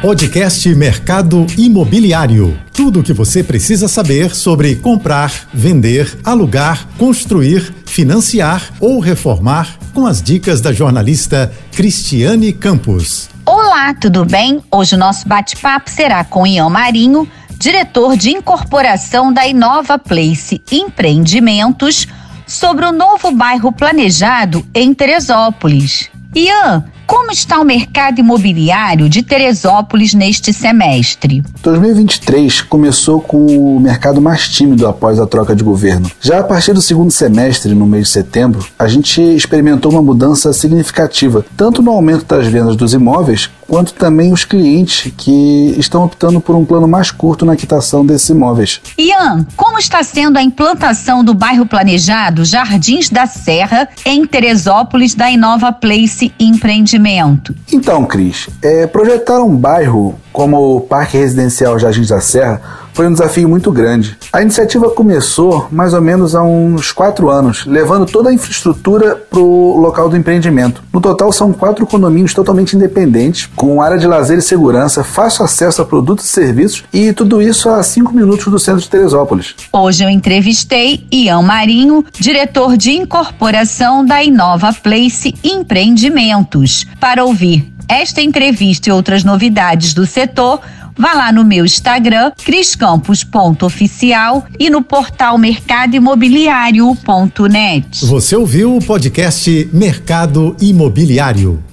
Podcast Mercado Imobiliário. Tudo o que você precisa saber sobre comprar, vender, alugar, construir, financiar ou reformar com as dicas da jornalista Cristiane Campos. Olá, tudo bem? Hoje o nosso bate-papo será com Ian Marinho, diretor de incorporação da Inova Place Empreendimentos, sobre o novo bairro planejado em Teresópolis. Ian, como está o mercado imobiliário de Teresópolis neste semestre? 2023 começou com o mercado mais tímido após a troca de governo. Já a partir do segundo semestre, no mês de setembro, a gente experimentou uma mudança significativa, tanto no aumento das vendas dos imóveis, quanto também os clientes que estão optando por um plano mais curto na quitação desses imóveis. Ian, como está sendo a implantação do bairro planejado Jardins da Serra em Teresópolis da Inova Place Empreendimento? Investimento? Então, Cris, é, projetar um bairro como o Parque Residencial Jardins da Serra foi um desafio muito grande. A iniciativa começou mais ou menos há uns quatro anos, levando toda a infraestrutura para o local do empreendimento. No total, são quatro condomínios totalmente independentes, com área de lazer e segurança, fácil acesso a produtos e serviços, e tudo isso a cinco minutos do centro de Teresópolis. Hoje eu entrevistei Ian Marinho, diretor de incorporação da Inova Place Empreendimentos, para ouvir esta entrevista e outras novidades do setor, vá lá no meu Instagram, criscampos.oficial e no portal mercadoimobiliário.net. Você ouviu o podcast Mercado Imobiliário.